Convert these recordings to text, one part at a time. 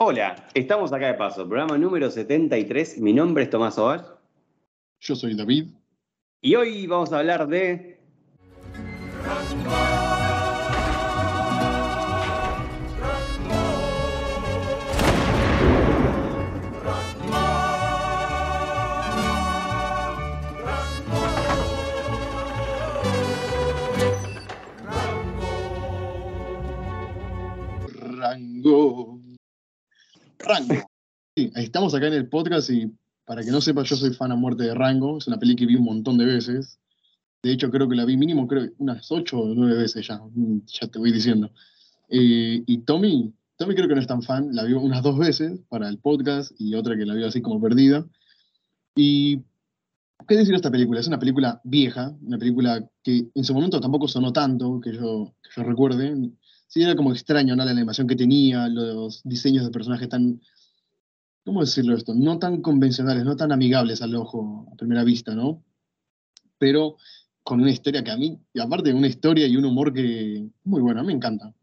Hola, estamos acá de paso, programa número 73. Mi nombre es Tomás Ovar. Yo soy David. Y hoy vamos a hablar de. Rango. Rango. Sí, estamos acá en el podcast y para que no sepa, yo soy fan a muerte de Rango. Es una peli que vi un montón de veces. De hecho, creo que la vi mínimo, creo, unas ocho o nueve veces ya. Mm, ya te voy diciendo. Eh, y Tommy, Tommy creo que no es tan fan. La vio unas dos veces para el podcast y otra que la vio así como perdida. Y ¿Qué decir de esta película? Es una película vieja, una película que en su momento tampoco sonó tanto, que yo, que yo recuerde. Sí, era como extraño, ¿no? La animación que tenía, los diseños de personajes tan, ¿cómo decirlo esto? No tan convencionales, no tan amigables al ojo a primera vista, ¿no? Pero con una historia que a mí, y aparte una historia y un humor que muy bueno, me encanta.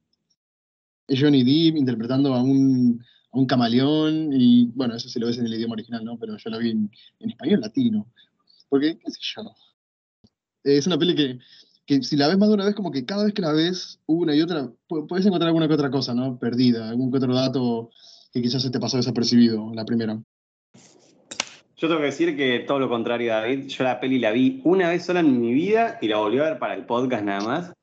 Johnny Depp interpretando a un, a un camaleón, y bueno, eso se lo ves en el idioma original, ¿no? Pero yo lo vi en, en español latino. Porque, qué sé yo. Es una peli que, que si la ves más de una vez, como que cada vez que la ves, una y otra, pu- puedes encontrar alguna que otra cosa, ¿no? Perdida, algún que otro dato que quizás se te pasó desapercibido la primera. Yo tengo que decir que todo lo contrario, David. Yo la peli la vi una vez sola en mi vida y la volví a ver para el podcast nada más.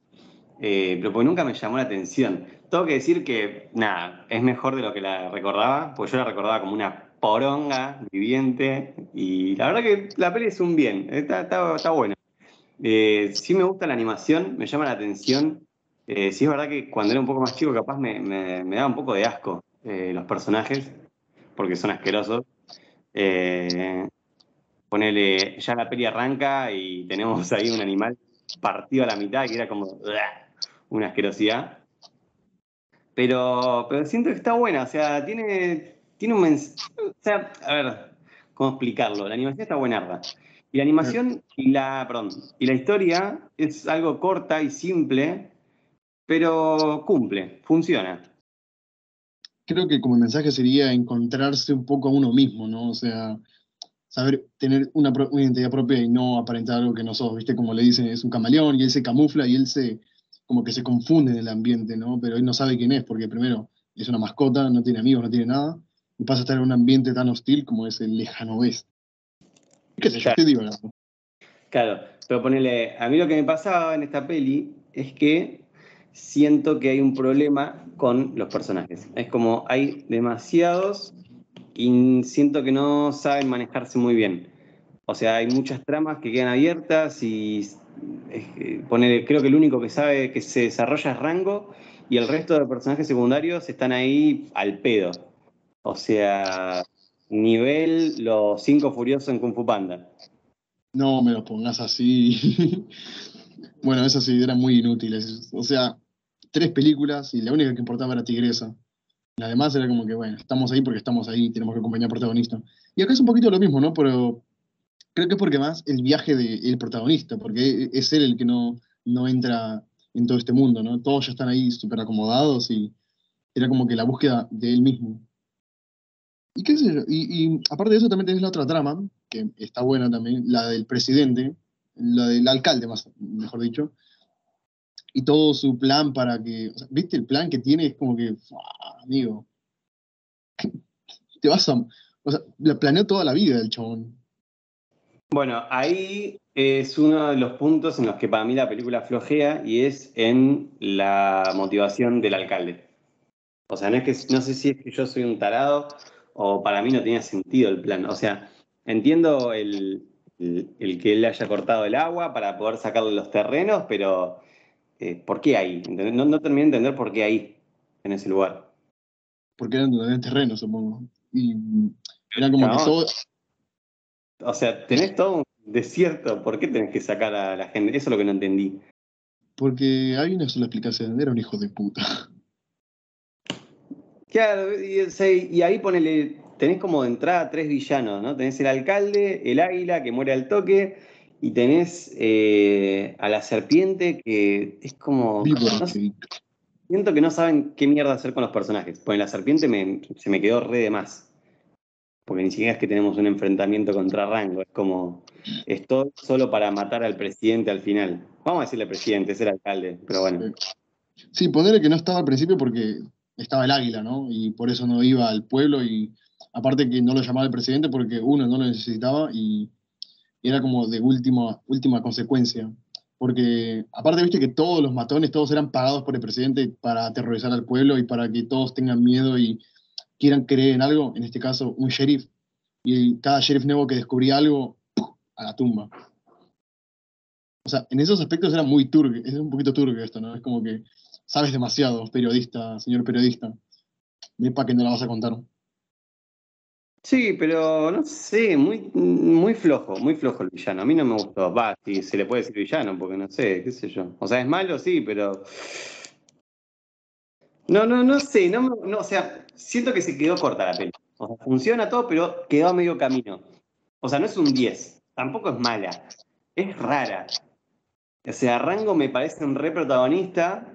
Eh, pero porque nunca me llamó la atención. Tengo que decir que, nada, es mejor de lo que la recordaba, pues yo la recordaba como una poronga viviente. Y la verdad que la peli es un bien, está, está, está buena. Eh, sí me gusta la animación, me llama la atención. Eh, sí es verdad que cuando era un poco más chico capaz me, me, me daba un poco de asco eh, los personajes, porque son asquerosos. Ponele, ya la peli arranca y tenemos ahí un animal partido a la mitad que era como una asquerosidad. Pero, pero siento que está buena, o sea, tiene, tiene un mensaje. O sea, a ver, ¿cómo explicarlo? La animación está buenarda. Y la animación y la, perdón, y la historia es algo corta y simple, pero cumple, funciona. Creo que como mensaje sería encontrarse un poco a uno mismo, ¿no? O sea, saber tener una, una identidad propia y no aparentar algo que no sos, ¿viste? Como le dicen, es un camaleón y él se camufla y él se, como que se confunde en el ambiente, ¿no? Pero él no sabe quién es, porque primero es una mascota, no tiene amigos, no tiene nada, y pasa a estar en un ambiente tan hostil como es el lejano oeste. Claro. Pero ponele, a mí lo que me pasaba en esta peli es que siento que hay un problema con los personajes. Es como hay demasiados y siento que no saben manejarse muy bien. O sea, hay muchas tramas que quedan abiertas y ponele, creo que el único que sabe que se desarrolla es Rango y el resto de personajes secundarios están ahí al pedo. O sea, nivel los cinco furiosos en Kung Fu Panda. No me lo pongas así. bueno, esas sí eran muy inútiles. O sea, tres películas y la única que importaba era Tigresa. La demás era como que, bueno, estamos ahí porque estamos ahí, tenemos que acompañar al protagonista. Y acá es un poquito lo mismo, ¿no? Pero creo que es porque más el viaje del protagonista, porque es él el que no, no entra en todo este mundo, ¿no? Todos ya están ahí súper acomodados y era como que la búsqueda de él mismo. Y qué sé yo, y, aparte de eso también tenés la otra trama, que está buena también, la del presidente, la del alcalde, más, mejor dicho, y todo su plan para que, ¿viste el plan que tiene? Es como que, amigo, te vas a, o sea, la planeó toda la vida el chabón. Bueno, ahí es uno de los puntos en los que para mí la película flojea y es en la motivación del alcalde. O sea, no es que no sé si es que yo soy un tarado o para mí no tenía sentido el plan. O sea, entiendo el, el- el que él haya cortado el agua para poder sacarle los terrenos, pero eh, ¿por qué ahí? No, no terminé de entender por qué ahí, en ese lugar. porque eran de terreno, supongo. Y era como que No. todo, O sea, tenés todo un desierto, ¿por qué tenés que sacar a la gente? Eso es lo que no entendí. porque hay una sola explicación, era un hijo de puta. Claro, y, ahí ponele, tenés como de entrada tres villanos, ¿no? Tenés el alcalde, el águila que muere al toque, y tenés eh, a la serpiente que es como. No sé, siento que no saben qué mierda hacer con los personajes. Porque la serpiente se me quedó re de más. Porque ni siquiera es que tenemos un enfrentamiento contra Rango, es como, esto solo para matar al presidente al final. Vamos a decirle presidente, es el alcalde, pero bueno. Sí, ponerle que no estaba al principio porque estaba el águila, ¿no? Y por eso no iba al pueblo y aparte que no lo llamaba el presidente porque uno no lo necesitaba y era como de última, última consecuencia. Porque aparte viste que todos los matones, todos eran pagados por el presidente para aterrorizar al pueblo y para que todos tengan miedo y quieran creer en algo, en este caso un sheriff, y cada sheriff nuevo que descubría algo, a la tumba. O sea, en esos aspectos era muy turbio, es un poquito turbio esto, ¿no? Es como que sabes demasiado, periodista, señor periodista. para que no la vas a contar. Sí, pero no sé, muy, muy flojo, muy flojo el villano. A mí no me gustó. Va, si se le puede decir villano, porque no sé, qué sé yo. O sea, es malo, sí, pero no, no, no sé, no, no, o sea, siento que se quedó corta la peli. O sea, funciona todo, pero quedó a medio camino. O sea, no es un 10, tampoco es mala, es rara. O sea, Rango me parece un re protagonista,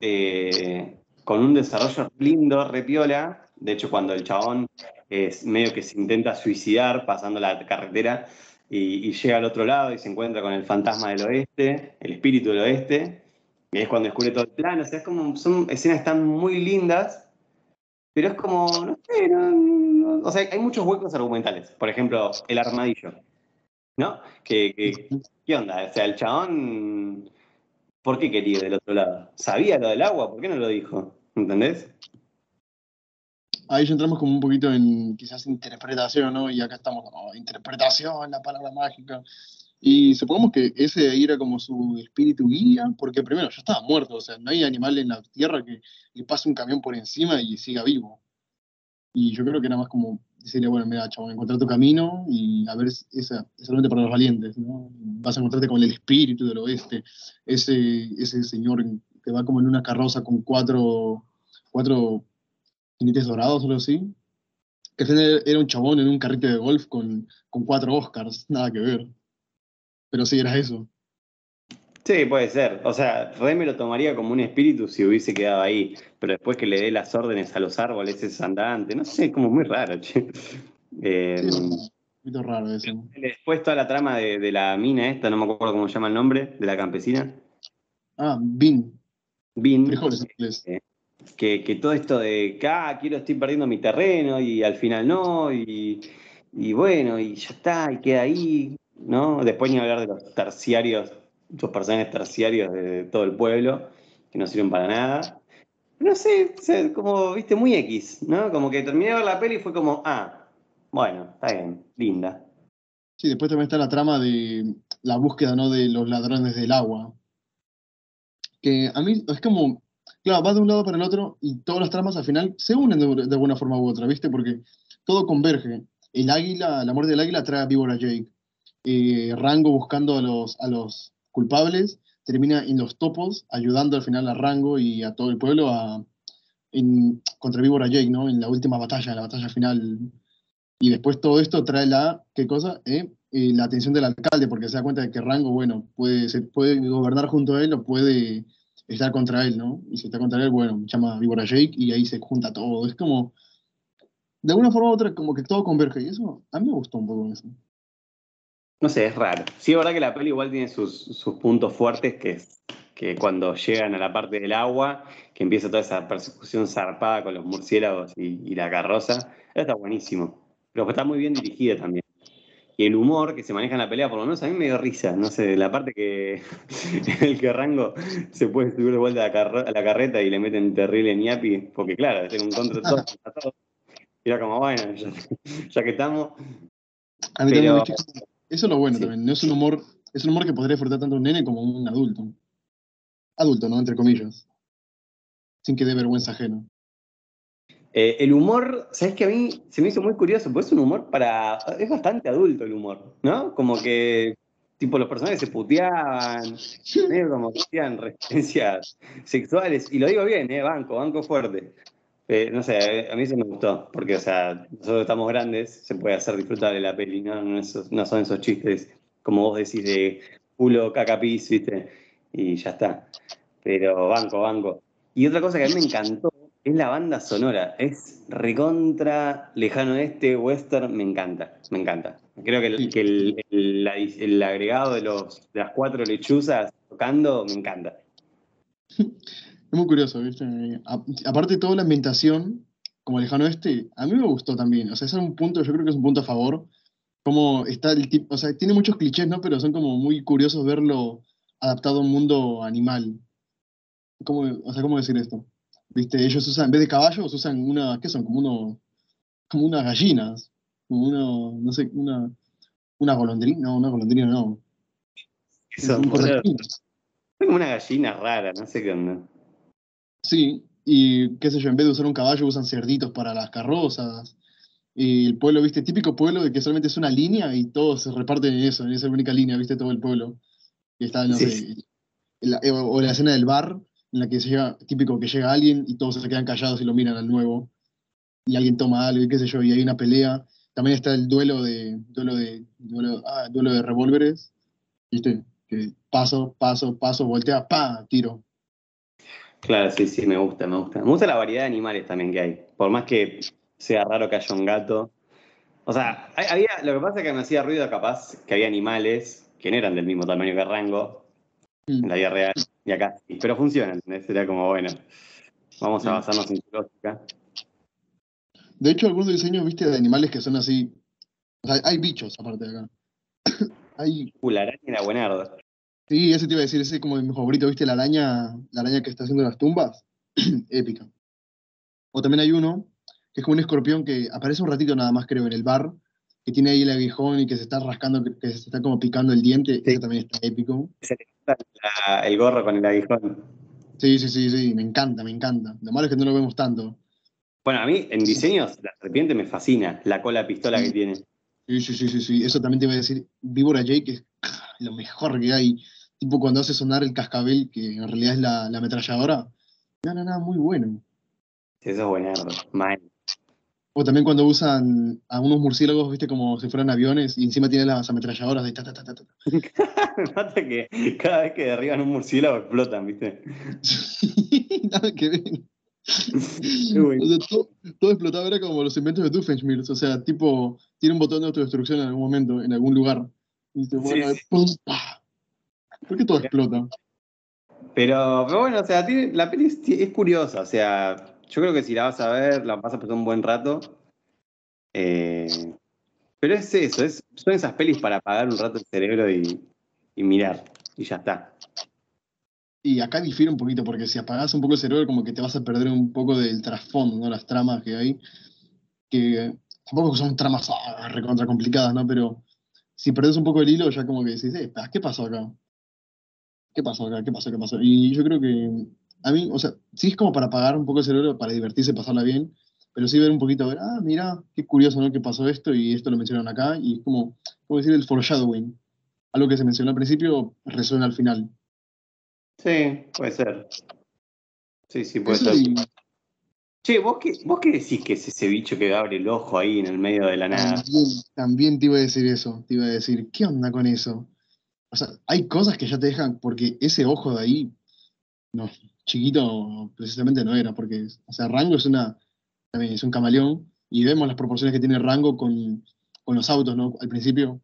eh, con un desarrollo lindo, re piola. De hecho, cuando el chabón es medio que se intenta suicidar pasando la carretera y, y llega al otro lado y se encuentra con el fantasma del oeste, el espíritu del oeste, y es cuando descubre todo el plan, o sea, es como, son escenas tan muy lindas, pero es como, no sé, no, o sea, hay muchos huecos argumentales. Por ejemplo, el armadillo, ¿no? Que, ¿Qué onda? O sea, el chabón, ¿por qué quería del otro lado? ¿Sabía lo del agua? ¿Por qué no lo dijo? ¿Entendés? Ahí ya entramos como un poquito en quizás interpretación, ¿no? Y acá estamos, como interpretación, la palabra mágica. Y supongamos que ese ahí era como su espíritu guía, porque primero ya estaba muerto, o sea, no hay animal en la tierra que le pase un camión por encima y siga vivo. Y yo creo que era más como decirle, bueno, mira, chabón, encontrar tu camino y a ver, esa es solamente para los valientes, ¿no? Vas a encontrarte con el espíritu del oeste, ese, ese señor que va como en una carroza con cuatro, cuatro jinetes dorados o algo así, que era un chabón en un carrito de golf con, con cuatro Oscars, nada que ver. Pero sí, era eso. Sí, puede ser. O sea, Rey me lo tomaría como un espíritu si hubiese quedado ahí, pero después que le dé las órdenes a los árboles es andante, no sé, como muy raro, che. Eh, sí, un raro eso. Después toda la trama de, la mina esta, no me acuerdo cómo se llama el nombre, de la campesina. Ah, Bin. Bin. Eh, que, que, todo esto de que, ah, quiero, estoy perdiendo mi terreno y al final no, y, y bueno, y ya está, y queda ahí. ¿no? Después ni hablar de los terciarios, los personajes terciarios de todo el pueblo, que no sirven para nada. No sé, como, viste, muy X, ¿no? Como que terminé de ver la peli y fue como, ah, bueno, está bien, linda. Sí, después también está la trama de la búsqueda, ¿no? De los ladrones del agua. Que a mí es como, claro, va de un lado para el otro y todas las tramas al final se unen de, de alguna forma u otra, ¿viste? Porque todo converge. El águila, la muerte del águila trae a Víbora Jake. Eh, Rango buscando a los, a los culpables, termina en los topos, ayudando al final a Rango y a todo el pueblo a, en, contra Víbora Jake, ¿no? En la última batalla, la batalla final. Y después todo esto trae la, ¿qué cosa? Eh, eh, la atención del alcalde, porque se da cuenta de que Rango, bueno, puede, se puede gobernar junto a él o puede estar contra él, ¿no? Y si está contra él, bueno, llama a Víbora Jake y ahí se junta todo. Es como, de alguna forma u otra, como que todo converge. Y eso, a mí me gustó un poco eso. No sé, es raro. Sí, es verdad que la peli igual tiene sus, puntos fuertes, que es que cuando llegan a la parte del agua, que empieza toda esa persecución zarpada con los murciélagos y, la carroza, está buenísimo. Pero está muy bien dirigida también. Y el humor que se maneja en la pelea, por lo menos a mí me dio risa. No sé, la parte que el que Rango se puede subir de vuelta a la, carreta y le meten terrible ñapi, porque claro, tiene un contra todo, todo. Y era como, bueno, ya, que estamos. A mí pero, eso es lo bueno también. No es un humor, es un humor que podría disfrutar tanto un nene como un adulto. Adulto, ¿no? Entre comillas. Sin que dé vergüenza ajena. Eh, el humor, ¿sabes que a mí se me hizo muy curioso? Porque es un humor para. Es bastante adulto el humor, ¿no? Como que. Tipo, los personajes se puteaban, medio como que hacían resistencias sexuales. Y lo digo bien, ¿eh? Banco, banco fuerte. No sé, a mí se me gustó, porque, o sea, nosotros estamos grandes, se puede hacer disfrutar de la peli, ¿no? No, son esos chistes, como vos decís, de culo, cacapis, ¿viste? Y ya está. Pero banco, banco. Y otra cosa que a mí me encantó es la banda sonora. Es recontra, lejano este, western, me encanta, me encanta. Creo que el, el, el agregado de, los, de las cuatro lechuzas tocando me encanta. Es muy curioso, ¿viste? A- aparte de toda la ambientación, como lejano este, a mí me gustó también. O sea, ese es un punto, yo creo que es un punto a favor. Como está el tipo, o sea, tiene muchos clichés, ¿no? Pero son como muy curiosos verlo adaptado a un mundo animal. ¿Cómo, o sea, ¿cómo decir esto? ¿Viste? Ellos usan, en vez de caballos, usan una, ¿qué son? Como uno, como unas gallinas. Como uno, no sé, una, una golondrina, no, una golondrina no. Correctín. es como una gallina rara, no sé qué onda. Sí, y qué sé yo, en vez de usar un caballo usan cerditos para las carrozas. Y el pueblo, viste, típico pueblo de que solamente es una línea y todos se reparten en eso, en esa única línea, viste, todo el pueblo. Y está, no Sí, sé, en la- eh, o o la escena del bar, en la que se llega, típico que llega alguien y todos se quedan callados y lo miran al nuevo. Y alguien toma algo y qué sé yo, y hay una pelea. También está el duelo de, duelo de, duelo, ah, duelo de revólveres, viste, que paso, paso, paso, voltea, pa, tiro. Claro, sí, sí, me gusta, me gusta. Me gusta la variedad de animales también que hay. Por más que sea raro que haya un gato. O sea, hay- había, lo que pasa es que me hacía ruido capaz que había animales que no eran del mismo tamaño que Rango Mm. en la vida real y acá sí. Pero funcionan. Era como, bueno, vamos a Sí. basarnos en su lógica. De hecho, algunos diseños, viste, de animales que son así. O sea, hay bichos aparte de acá. hay. Uh, la araña era buenarda. Sí, ese te iba a decir, ese es como mi favorito, viste, la araña, la araña que está haciendo las tumbas. Épica. O también hay uno, que es como un escorpión que aparece un ratito nada más, creo, en el bar, que tiene ahí el aguijón y que se está rascando, que, que se está como picando el diente. Sí. Ese también está épico. Se le la- el gorro con el aguijón. Sí, sí, sí, sí, me encanta, me encanta. Lo malo es que no lo vemos tanto. Bueno, a mí en diseños la serpiente me fascina, la cola pistola que tiene. Sí, sí, sí, sí, sí. Eso también te iba a decir. Víbora Jake es lo mejor que hay. Tipo cuando hace sonar el cascabel, que en realidad es la, la ametralladora. No, no, no, muy bueno. Eso es buenardo. Mal. O también cuando usan a unos murciélagos, viste, como si fueran aviones, y encima tienen las ametralladoras de ta, ta, ta, ta, ta. me mata que cada vez que derriban un murciélago explotan, ¿viste? Nada que ver. bueno. O sea, todo, todo explotaba, era como los inventos de Doofenshmirtz. O sea, tipo, tiene un botón de autodestrucción en algún momento, en algún lugar. Y dice, Sí, bueno, sí. pum, pa. ¿Por qué todo explota? Pero, pero bueno, o sea, tiene- la peli es, es curiosa, o sea, yo creo que si la vas a ver, la vas a pasar un buen rato. Eh, pero es eso, es, son esas pelis para apagar un rato el cerebro y, y mirar, y ya está. Y acá difiere un poquito, porque si apagás un poco el cerebro, como que te vas a perder un poco del trasfondo, ¿no? Las tramas que hay, que tampoco son tramas ah, recontra complicadas, ¿no? Pero si perdés un poco el hilo, ya como que decís, eh, ¿qué pasó acá? ¿Qué pasó acá? ¿Qué pasó? ¿Qué pasó? Y yo creo que a mí, o sea, sí es como para apagar un poco el cerebro, para divertirse, pasarla bien, pero sí ver un poquito, ver, ah, mira, qué curioso, ¿no? Que pasó esto y esto lo mencionaron acá, y es como, como decir el foreshadowing. Algo que se mencionó al principio resuena al final. Sí, puede ser. Sí, sí, puede Eso ser. Che, ¿vos qué, ¿vos qué decís que es ese bicho que abre el ojo ahí en el medio de la nada? También, también te iba a decir eso, te iba a decir, ¿qué onda con eso? O sea, hay cosas que ya te dejan, porque ese ojo de ahí, no, chiquito precisamente no era, porque, o sea, Rango es una, también es un camaleón, y vemos las proporciones que tiene Rango con, con los autos, ¿no? Al principio,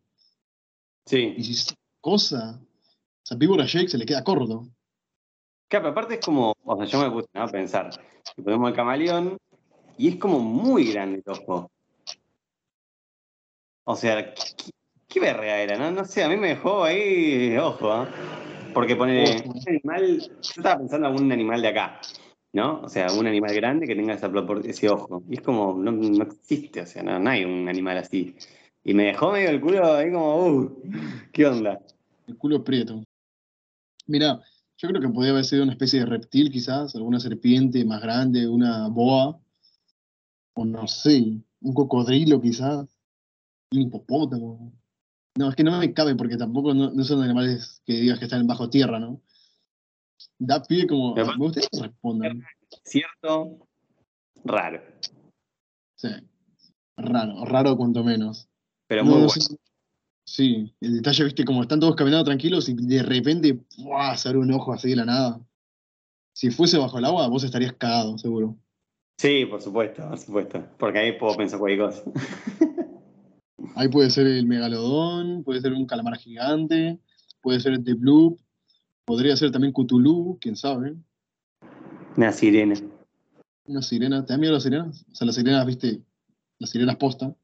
y Sí. si es cosa, o sea, Víbora Jake se le queda corto. Claro, pero aparte es como, o sea, yo me puse ¿no? a pensar, que ponemos el camaleón y es como muy grande el ojo. O sea, ¿qué, verga era? No, no sé, a mí me dejó ahí, ojo, ¿ah? Porque pone un animal, yo estaba pensando en algún animal de acá, ¿no? O sea, un animal grande que tenga esa ese ojo. Y es como, no, no existe, o sea, no, no hay un animal así. Y me dejó medio el culo ahí como, uh, ¿qué onda? El culo prieto. Mira, yo creo que podría haber sido una especie de reptil, quizás, alguna serpiente más grande, una boa, o no sé, un cocodrilo, quizás, un hipopótamo. No, es que no me cabe porque tampoco no, no son animales que digas que están bajo tierra, ¿no? Da pie como. Me Me respondan. Cierto, raro, Sí. Raro, raro cuanto menos. pero No, muy no bueno. sé. Sí, el detalle, viste, como están todos caminando tranquilos y de repente ¡buah! se abre un ojo así de la nada. Si fuese bajo el agua, vos estarías cagado, seguro. Sí, por supuesto, por supuesto. Porque ahí puedo pensar cualquier cosa. Ahí puede ser el megalodón, puede ser un calamar gigante, puede ser el de Blue, podría ser también Cthulhu, quién sabe. Una sirena. Una sirena. ¿Te da miedo las sirenas? O sea, las sirenas, viste, las sirenas posta.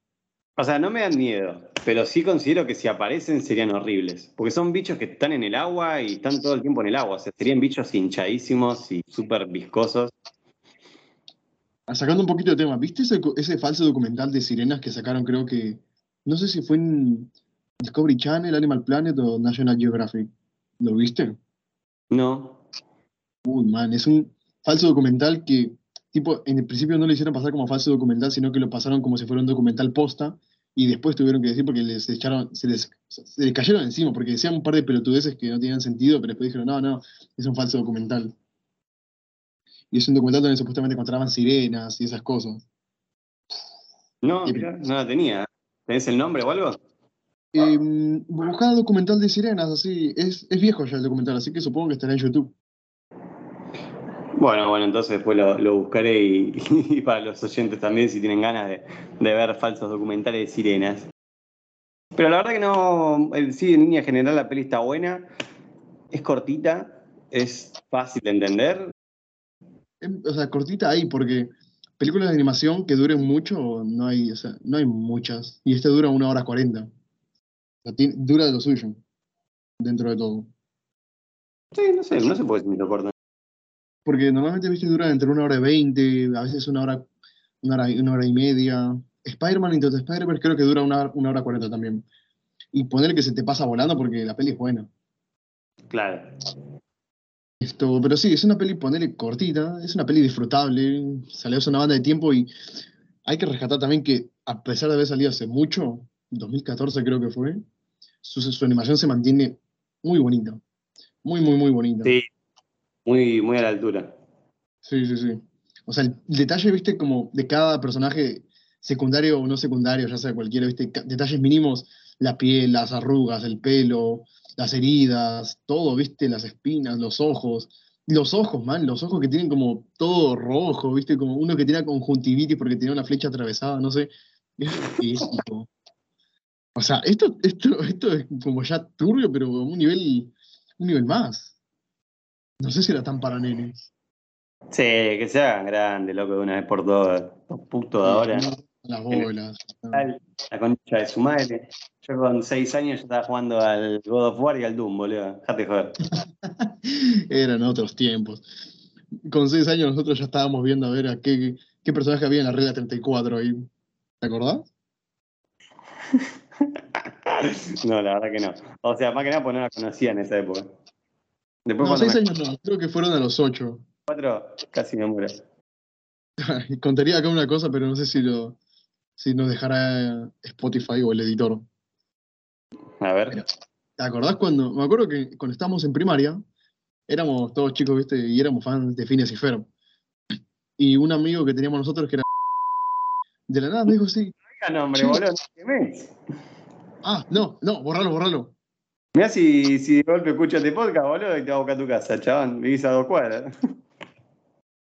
O sea, no me dan miedo, pero sí considero que si aparecen serían horribles. Porque son bichos que están en el agua y están todo el tiempo en el agua. O sea, serían bichos hinchadísimos y súper viscosos. Ah, Sacando un poquito de tema, ¿viste ese, ese falso documental de sirenas que sacaron, creo que, no sé si fue en Discovery Channel, Animal Planet o National Geographic? ¿Lo viste? No. Uy, man, es un falso documental que, tipo, en el principio no lo hicieron pasar como falso documental, sino que lo pasaron como si fuera un documental posta, y después tuvieron que decir porque les echaron, se les, se les cayeron encima, porque decían un par de pelotudeces que no tenían sentido, pero después dijeron, no, no, es un falso documental. Y es un documental donde supuestamente encontraban sirenas y esas cosas. No, Y- mirá, no la tenía. ¿Tenés el nombre o algo? Eh, buscaba documental de sirenas, así. Es, es viejo ya el documental, así que supongo que estará en YouTube. Bueno, bueno, entonces después lo, lo buscaré y, y para los oyentes también si tienen ganas de, de ver falsos documentales de sirenas. Pero la verdad que no, sí, en línea general la peli está buena, es cortita, es fácil de entender. Em, O sea, cortita ahí, porque películas de animación que duren mucho, no hay, o sea, no hay muchas. Y este dura una hora cuarenta. Dura de lo suyo, dentro de todo. Sí, no sé, no se me hizo corta. Porque normalmente, viste, dura entre una hora y veinte, a veces una hora, una hora, y- una hora y media. Spider-Man Into the Spider-Verse creo que dura una, una hora cuarenta también. Y poner que se te pasa volando porque la peli es buena. Claro. Esto, pero sí, es una peli, ponele cortita, es una peli disfrutable, salió hace una banda de tiempo y hay que rescatar también que a pesar de haber salido hace mucho, 2014 creo que fue, su, su animación se mantiene muy bonita, muy, muy, muy bonita. Sí, muy, muy a la altura. Sí, sí, sí. O sea, el detalle, viste, como de cada personaje, secundario o no secundario, ya sea cualquiera, viste, detalles mínimos, la piel, las arrugas, el pelo, las heridas, todo, viste, las espinas, los ojos. Los ojos, man, los ojos que tienen como todo rojo, viste, como uno que tiene conjuntivitis porque tenía una flecha atravesada, no sé. Es. O sea, esto, esto, esto es como ya turbio, pero a un nivel, un nivel más. No sé si era tan para nenes. Sí, que se hagan grandes, loco, de una vez por todas. Los putos de ahora. Las bolas. La concha de su madre. Yo con seis años ya estaba jugando al God of War y al Doom, boludo. Dejate de joder. Eran otros tiempos. Con seis años nosotros ya estábamos viendo a ver a qué, qué personaje había en la regla 34 ahí. ¿Te acordás? No, la verdad que no. O sea, más que nada porque no la conocía en esa época. Después No, seis me años no, creo que fueron a los ocho. cuatro, casi me muero. Contaría acá una cosa, pero no sé si lo si nos dejará Spotify o el editor. A ver. ¿Te acordás cuando? Me acuerdo que cuando estábamos en primaria, éramos todos chicos, ¿viste? Y éramos fans de Phineas y Ferb. Y un amigo que teníamos nosotros que era. De la nada me dijo nombre, Sí. boludo. no te quemes. Ah, no, no, borralo, borralo. Mirá si, si de golpe escuchas este podcast, boludo, y te vas a buscar a tu casa, chabón. Vivís a dos cuadras.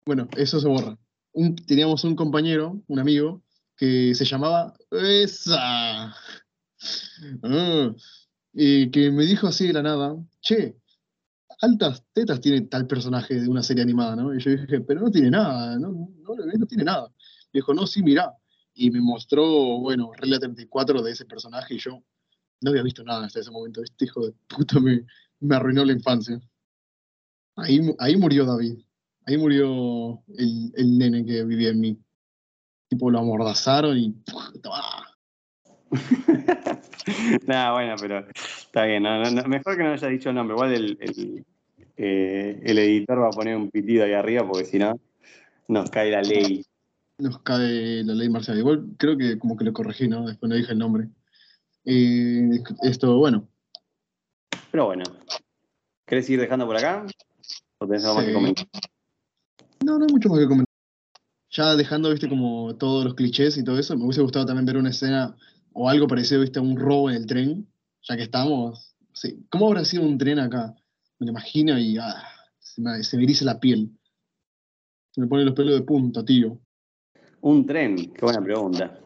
Bueno, eso se borra. Un- teníamos un compañero, un amigo, que se llamaba esa. Ah, y que me dijo así de la nada, che, altas tetas tiene tal personaje de una serie animada, ¿no? Y yo dije, pero no tiene nada, no, no, no tiene nada. Me dijo, no, sí, mirá. Y me mostró, bueno, Regla 34 de ese personaje y yo no había visto nada hasta ese momento. Este hijo de puta me, me arruinó la infancia. Ahí, ahí murió David. Ahí murió el, el nene que vivía en mí. Tipo, lo amordazaron y. Nada, bueno, pero está bien. no, no, no, mejor que no haya dicho el nombre. Igual el, el, eh, el editor va a poner un pitido ahí arriba porque si no, nos cae la ley. Nos cae la ley marcial. Igual creo que como que lo corregí, ¿no? Después no dije el nombre. Eh, esto, bueno. Pero bueno. ¿Querés ir dejando por acá? ¿O tenés algo más que comentar? No, no hay mucho más que comentar. Ya dejando, viste, como todos los clichés y todo eso, me hubiese gustado también ver una escena o algo parecido, viste, a un robo en el tren, ya que estamos. Sí. ¿Cómo habrá sido un tren acá? Me lo imagino y. ah, se me, se me eriza la piel. Se me ponen los pelos de punta, tío. Un tren, qué buena pregunta.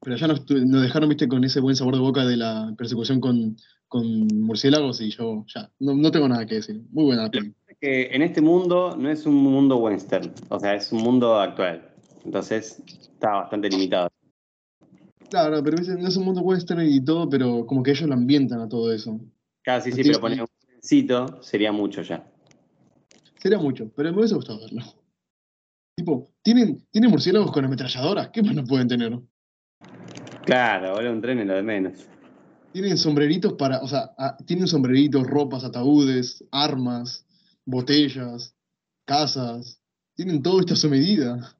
Pero ya nos, dejaron, viste, con ese buen sabor de boca de la persecución con, con murciélagos y yo ya, no, no tengo nada que decir. Muy buena la. Que en este mundo no es un mundo western, o sea, es un mundo actual. Entonces está bastante limitado. Claro, pero no es un mundo western y todo, pero como que ellos lo ambientan a todo eso. Claro, sí, sí, pero poner un trencito sería mucho ya. Sería mucho, pero me hubiese gustado verlo. Tipo, ¿tienen, ¿tienen murciélagos con ametralladoras? ¿Qué más no pueden tener? Claro, ahora un tren es lo de menos. Tienen sombreritos para, o sea, ah, tienen sombreritos, ropas, ataúdes, armas, botellas, casas. Tienen todo esto a su medida.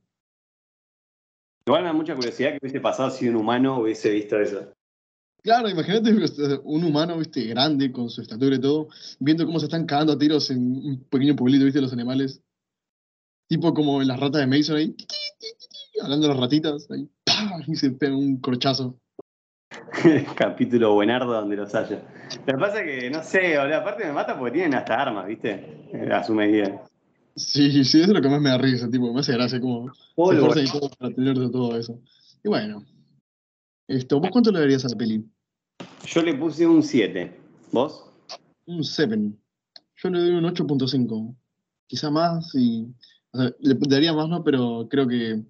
Igual me da mucha curiosidad que hubiese pasado si un humano hubiese visto eso. Claro, imagínate un humano, viste, grande, con su estatura y todo, viendo cómo se están cagando a tiros en un pequeño pueblito, viste, los animales. Tipo como en las ratas de Mason ahí, hablando de las ratitas, ahí, ¡pah! y se pegan un corchazo. Capítulo buenardo donde los haya. Lo que pasa es que, no sé, boludo, aparte me mata porque tienen hasta armas, ¿viste? Eh, A su medida. Sí, sí, eso es lo que más me da risa, tipo, me hace gracia como se esfuerzan y todo para tener de todo eso. Y bueno, esto, ¿vos cuánto le darías a la peli? Yo le puse un 7. ¿Vos? Un 7. Yo le doy un 8.5. Quizá más y. O sea, le daría más, ¿no? Pero creo que.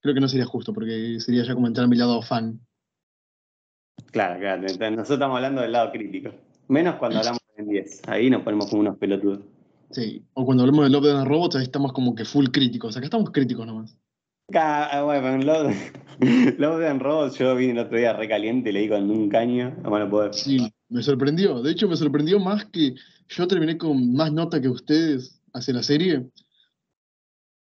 Creo que no sería justo, porque sería ya como entrar a mi lado fan. Claro, claro. Nosotros estamos hablando del lado crítico. Menos cuando hablamos en 10. Ahí nos ponemos como unos pelotudos. Sí. O cuando hablamos de Love and Robots, ahí estamos como que full críticos. Acá estamos críticos nomás. Ah, Bueno, en Love, Love and Robots yo vine el otro día recaliente, le di con un caño. No bueno, poder. Sí, me sorprendió. De hecho, me sorprendió más que yo terminé con más nota que ustedes hacia la serie.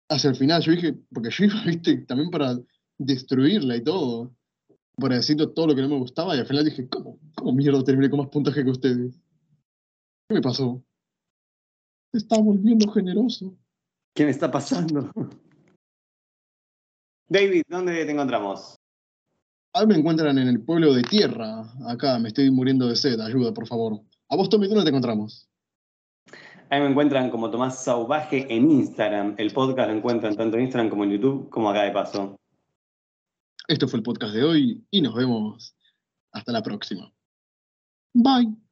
Hacia el final, yo dije, porque yo iba, viste, también para destruirla y todo. Para decir todo lo que no me gustaba, y al final dije, ¿cómo, cómo mierda terminé con más puntaje que ustedes? ¿Qué me pasó? Se está volviendo generoso. ¿Qué me está pasando? David, ¿dónde te encontramos? A mí me encuentran en el pueblo de Tierra. Acá me estoy muriendo de sed. Ayuda, por favor. A vos, Tommy, ¿dónde te encontramos? Ahí me encuentran como Tomás Sauvaje en Instagram. El podcast lo encuentran tanto en Instagram como en YouTube, como acá de paso. Esto fue el podcast de hoy y nos vemos hasta la próxima. Bye.